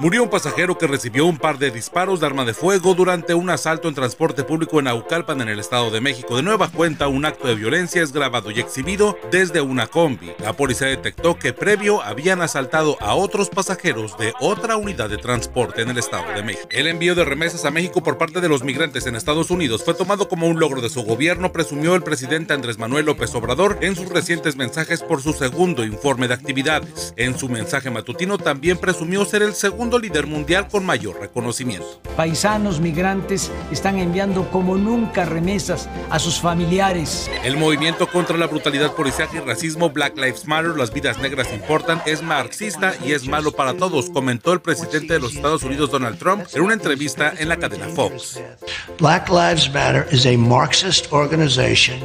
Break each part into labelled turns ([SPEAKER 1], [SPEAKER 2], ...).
[SPEAKER 1] Murió un pasajero que recibió un par de disparos de arma de fuego durante un asalto en transporte público en Aucalpan, en el Estado de México. De nueva cuenta, un acto de violencia es grabado y exhibido desde una combi. La policía detectó que previo habían asaltado a otros pasajeros de otra unidad de transporte en el Estado de México. El envío de remesas a México por parte de los migrantes en Estados Unidos fue tomado como un logro de su gobierno, presumió el presidente Andrés Manuel López Obrador en sus recientes mensajes por su segundo informe de actividades. En su mensaje matutino también presumió ser el segundo líder mundial con mayor reconocimiento.
[SPEAKER 2] Paisanos migrantes están enviando como nunca remesas a sus familiares.
[SPEAKER 1] El movimiento contra la brutalidad policial y racismo Black Lives Matter, las vidas negras importan, es marxista y es malo para todos, comentó el presidente de los Estados Unidos Donald Trump en una entrevista en la cadena Fox.
[SPEAKER 3] Black Lives Matter is a Marxist organization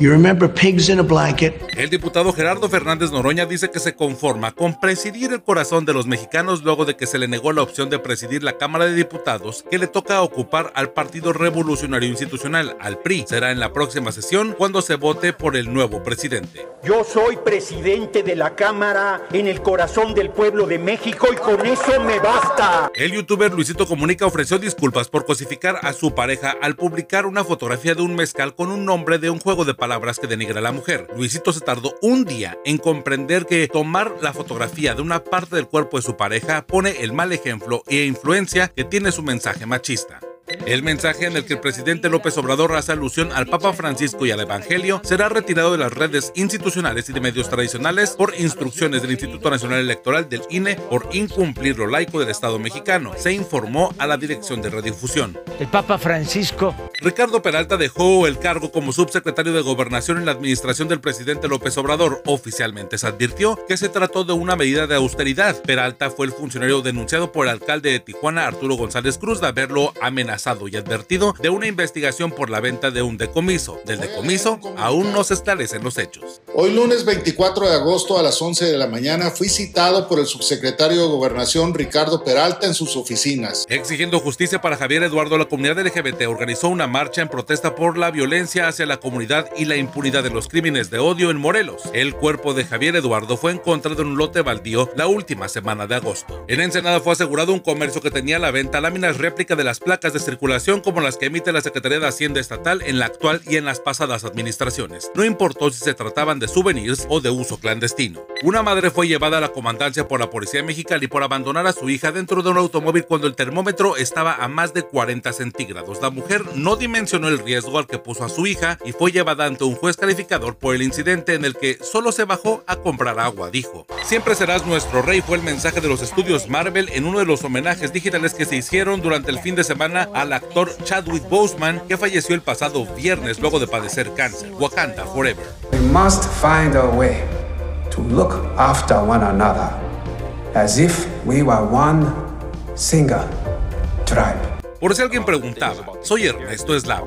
[SPEAKER 3] You remember pigs in a blanket.
[SPEAKER 1] El diputado Gerardo Fernández Noroña dice que se conforma con presidir el corazón de los mexicanos luego de que se le negó la opción de presidir la Cámara de Diputados que le toca ocupar al Partido Revolucionario Institucional, al PRI. Será en la próxima sesión cuando se vote por el nuevo presidente.
[SPEAKER 4] Yo soy presidente de la Cámara en el corazón del pueblo de México y con eso me basta.
[SPEAKER 1] El youtuber Luisito Comunica ofreció disculpas por cosificar a su pareja al publicar una fotografía de un mezcal con un nombre de un juego de palabras palabras que denigra a la mujer. Luisito se tardó un día en comprender que tomar la fotografía de una parte del cuerpo de su pareja pone el mal ejemplo e influencia que tiene su mensaje machista. El mensaje en el que el presidente López Obrador hace alusión al Papa Francisco y al Evangelio será retirado de las redes institucionales y de medios tradicionales por instrucciones del Instituto Nacional Electoral del INE por incumplir lo laico del Estado mexicano, se informó a la Dirección de Radiodifusión.
[SPEAKER 2] El Papa Francisco.
[SPEAKER 1] Ricardo Peralta dejó el cargo como subsecretario de Gobernación en la administración del presidente López Obrador. Oficialmente se advirtió que se trató de una medida de austeridad. Peralta fue el funcionario denunciado por el alcalde de Tijuana, Arturo González Cruz, de haberlo amenazado y advertido de una investigación por la venta de un decomiso. Del decomiso aún no se establecen los hechos.
[SPEAKER 5] Hoy lunes 24 de agosto a las 11 de la mañana fui citado por el subsecretario de Gobernación Ricardo Peralta en sus oficinas.
[SPEAKER 1] Exigiendo justicia para Javier Eduardo, la comunidad LGBT organizó una marcha en protesta por la violencia hacia la comunidad y la impunidad de los crímenes de odio en Morelos. El cuerpo de Javier Eduardo fue encontrado en un lote baldío la última semana de agosto. En Ensenada fue asegurado un comercio que tenía a la venta láminas réplica de las placas de circulación como las que emite la Secretaría de Hacienda Estatal en la actual y en las pasadas administraciones. No importó si se trataban de souvenirs o de uso clandestino. Una madre fue llevada a la comandancia por la Policía Mexicana y por abandonar a su hija dentro de un automóvil cuando el termómetro estaba a más de 40 centígrados. La mujer no dimensionó el riesgo al que puso a su hija y fue llevada ante un juez calificador por el incidente en el que solo se bajó a comprar agua, dijo. Siempre serás nuestro rey fue el mensaje de los estudios Marvel en uno de los homenajes digitales que se hicieron durante el fin de semana al actor Chadwick Boseman, que falleció el pasado viernes luego de padecer cáncer. Wakanda Forever.
[SPEAKER 6] We must find a way to look after one another as if we were one single tribe.
[SPEAKER 1] Por si alguien preguntaba, soy Ernesto Eslava.